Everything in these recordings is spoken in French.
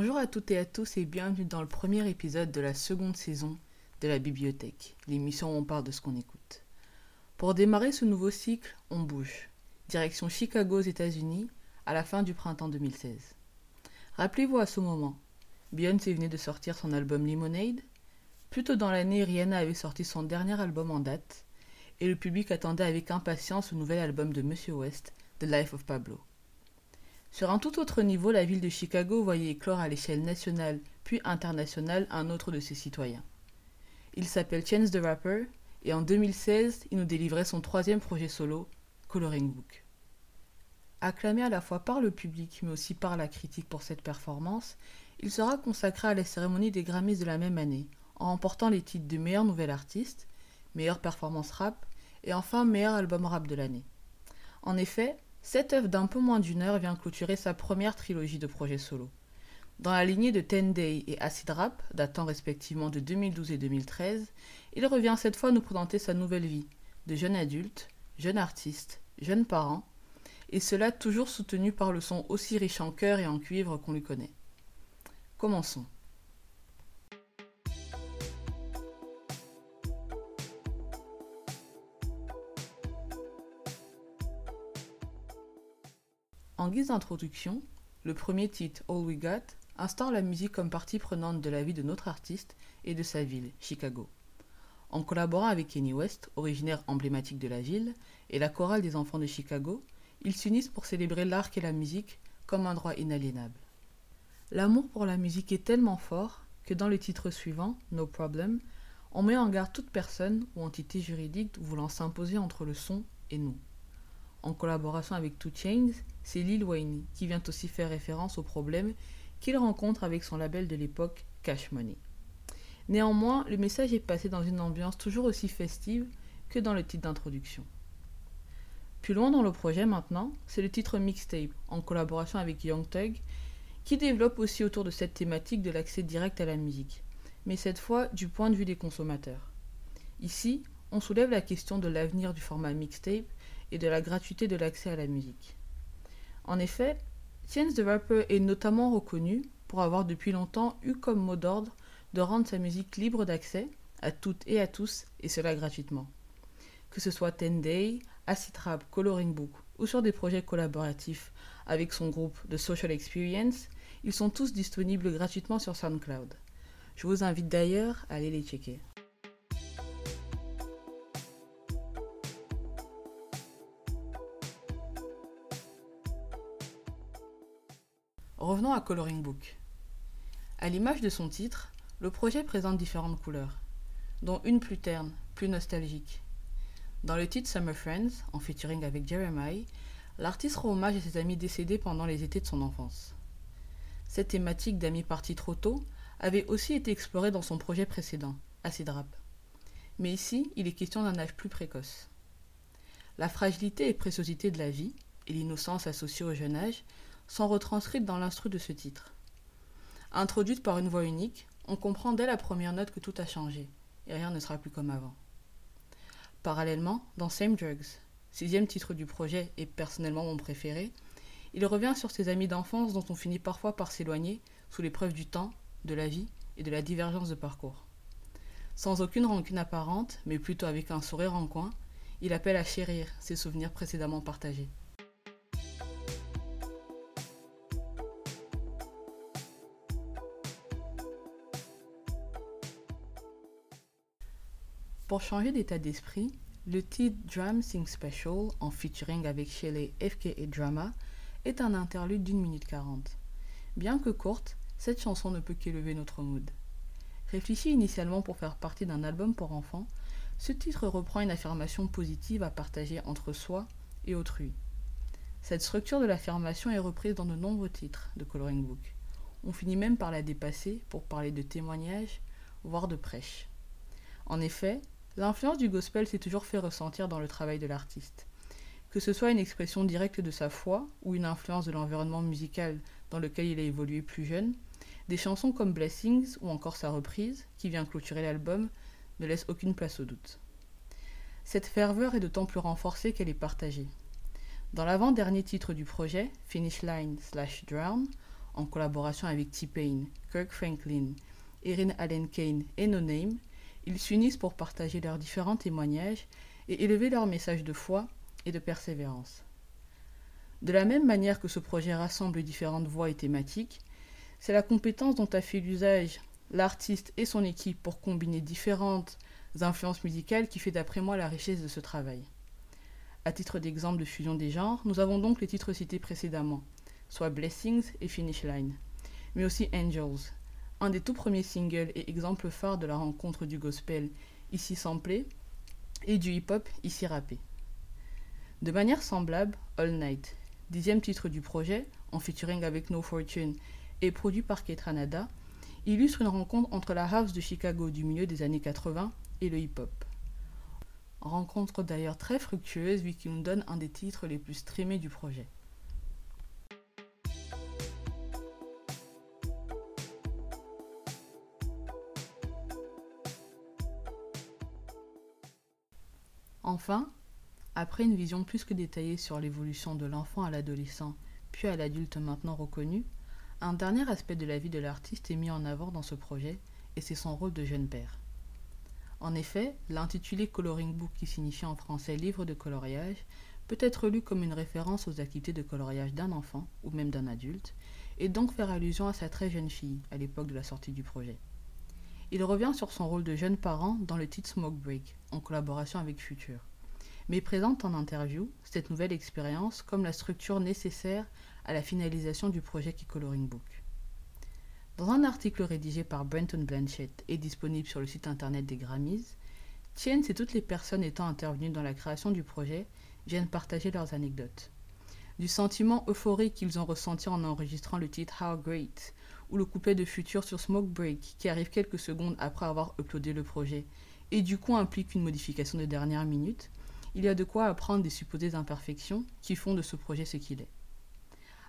Bonjour à toutes et à tous et bienvenue dans le premier épisode de la seconde saison de la bibliothèque, l'émission où on parle de ce qu'on écoute. Pour démarrer ce nouveau cycle, on bouge. Direction Chicago aux États-Unis à la fin du printemps 2016. Rappelez-vous à ce moment, Beyoncé venait de sortir son album Lemonade. Plus tôt dans l'année, Rihanna avait sorti son dernier album en date et le public attendait avec impatience le nouvel album de Monsieur West, The Life of Pablo. Sur un tout autre niveau, la ville de Chicago voyait éclore à l'échelle nationale puis internationale un autre de ses citoyens. Il s'appelle Chance the Rapper et en 2016, il nous délivrait son troisième projet solo, Coloring Book. Acclamé à la fois par le public mais aussi par la critique pour cette performance, il sera consacré à la cérémonie des Grammys de la même année, en remportant les titres de meilleur nouvel artiste, meilleure performance rap et enfin meilleur album rap de l'année. En effet, cette œuvre d'un peu moins d'une heure vient clôturer sa première trilogie de projets solo. Dans la lignée de Ten Day et Acid Rap, datant respectivement de 2012 et 2013, il revient cette fois nous présenter sa nouvelle vie, de jeune adulte, jeune artiste, jeune parent, et cela toujours soutenu par le son aussi riche en cœur et en cuivre qu'on lui connaît. Commençons. En guise d'introduction, le premier titre All We Got instaure la musique comme partie prenante de la vie de notre artiste et de sa ville, Chicago. En collaborant avec Kenny West, originaire emblématique de la ville, et la chorale des enfants de Chicago, ils s'unissent pour célébrer l'art et la musique comme un droit inaliénable. L'amour pour la musique est tellement fort que dans le titre suivant, No Problem, on met en garde toute personne ou entité juridique voulant s'imposer entre le son et nous. En collaboration avec Two Chains, c'est Lil Wayne qui vient aussi faire référence aux problèmes qu'il rencontre avec son label de l'époque Cash Money. Néanmoins, le message est passé dans une ambiance toujours aussi festive que dans le titre d'introduction. Plus loin dans le projet maintenant, c'est le titre Mixtape, en collaboration avec Young Thug, qui développe aussi autour de cette thématique de l'accès direct à la musique, mais cette fois du point de vue des consommateurs. Ici, on soulève la question de l'avenir du format mixtape et de la gratuité de l'accès à la musique. En effet, Chance the Rapper est notamment reconnu pour avoir depuis longtemps eu comme mot d'ordre de rendre sa musique libre d'accès à toutes et à tous, et cela gratuitement. Que ce soit Ten Day, Acid Rap, Coloring Book ou sur des projets collaboratifs avec son groupe The Social Experience, ils sont tous disponibles gratuitement sur SoundCloud. Je vous invite d'ailleurs à aller les checker. À Coloring Book. À l'image de son titre, le projet présente différentes couleurs, dont une plus terne, plus nostalgique. Dans le titre Summer Friends, en featuring avec Jeremiah, l'artiste rend hommage à ses amis décédés pendant les étés de son enfance. Cette thématique d'amis partis trop tôt avait aussi été explorée dans son projet précédent, Acid Rap. Mais ici, il est question d'un âge plus précoce. La fragilité et préciosité de la vie, et l'innocence associée au jeune âge, sont retranscrites dans l'instru de ce titre. Introduite par une voix unique, on comprend dès la première note que tout a changé, et rien ne sera plus comme avant. Parallèlement, dans Same Drugs, sixième titre du projet et personnellement mon préféré, il revient sur ses amis d'enfance dont on finit parfois par s'éloigner sous l'épreuve du temps, de la vie et de la divergence de parcours. Sans aucune rancune apparente, mais plutôt avec un sourire en coin, il appelle à chérir ses souvenirs précédemment partagés. Pour changer d'état d'esprit, le titre Drum Sing Special, en featuring avec Shelley FK et Drama, est un interlude d'une minute quarante. Bien que courte, cette chanson ne peut qu'élever notre mood. Réfléchi initialement pour faire partie d'un album pour enfants, ce titre reprend une affirmation positive à partager entre soi et autrui. Cette structure de l'affirmation est reprise dans de nombreux titres de Coloring Book. On finit même par la dépasser pour parler de témoignage, voire de prêche. En effet, L'influence du gospel s'est toujours fait ressentir dans le travail de l'artiste. Que ce soit une expression directe de sa foi ou une influence de l'environnement musical dans lequel il a évolué plus jeune, des chansons comme Blessings ou encore sa reprise, qui vient clôturer l'album, ne laissent aucune place au doute. Cette ferveur est d'autant plus renforcée qu'elle est partagée. Dans l'avant-dernier titre du projet, Finish Line slash Drown, en collaboration avec T-Pain, Kirk Franklin, Erin Allen Kane et No Name, ils s'unissent pour partager leurs différents témoignages et élever leur message de foi et de persévérance. De la même manière que ce projet rassemble différentes voix et thématiques, c'est la compétence dont a fait l'usage l'artiste et son équipe pour combiner différentes influences musicales qui fait d'après moi la richesse de ce travail. À titre d'exemple de fusion des genres, nous avons donc les titres cités précédemment, soit Blessings et Finish Line, mais aussi Angels, un des tout premiers singles et exemple phare de la rencontre du gospel, ici samplé, et du hip-hop, ici rappé. De manière semblable, All Night, dixième titre du projet, en featuring avec No Fortune et produit par Ketranada, illustre une rencontre entre la house de Chicago du milieu des années 80 et le hip-hop. Rencontre d'ailleurs très fructueuse vu qu'il nous donne un des titres les plus streamés du projet. Enfin, après une vision plus que détaillée sur l'évolution de l'enfant à l'adolescent, puis à l'adulte maintenant reconnu, un dernier aspect de la vie de l'artiste est mis en avant dans ce projet, et c'est son rôle de jeune père. En effet, l'intitulé Coloring Book, qui signifie en français livre de coloriage, peut être lu comme une référence aux activités de coloriage d'un enfant ou même d'un adulte, et donc faire allusion à sa très jeune fille à l'époque de la sortie du projet. Il revient sur son rôle de jeune parent dans le titre Smoke Break, en collaboration avec Future, mais présente en interview cette nouvelle expérience comme la structure nécessaire à la finalisation du projet qui Coloring Book. Dans un article rédigé par Brenton Blanchett et disponible sur le site internet des Grammys, Tiens et toutes les personnes étant intervenues dans la création du projet viennent partager leurs anecdotes. Du sentiment euphorique qu'ils ont ressenti en enregistrant le titre How Great, ou le couplet de Future sur Smoke Break, qui arrive quelques secondes après avoir uploadé le projet, et du coup implique une modification de dernière minute, il y a de quoi apprendre des supposées imperfections qui font de ce projet ce qu'il est.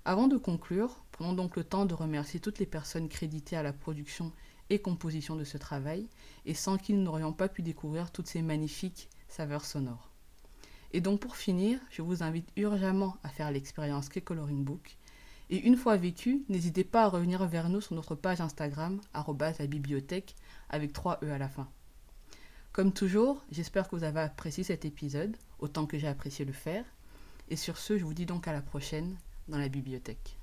Avant de conclure, prenons donc le temps de remercier toutes les personnes créditées à la production et composition de ce travail, et sans qui nous n'aurions pas pu découvrir toutes ces magnifiques saveurs sonores. Et donc pour finir, je vous invite urgemment à faire l'expérience K Coloring Book, et une fois vécu, n'hésitez pas à revenir vers nous sur notre page Instagram, la bibliothèque, avec 3 E à la fin. Comme toujours, j'espère que vous avez apprécié cet épisode, autant que j'ai apprécié le faire. Et sur ce, je vous dis donc à la prochaine dans la bibliothèque.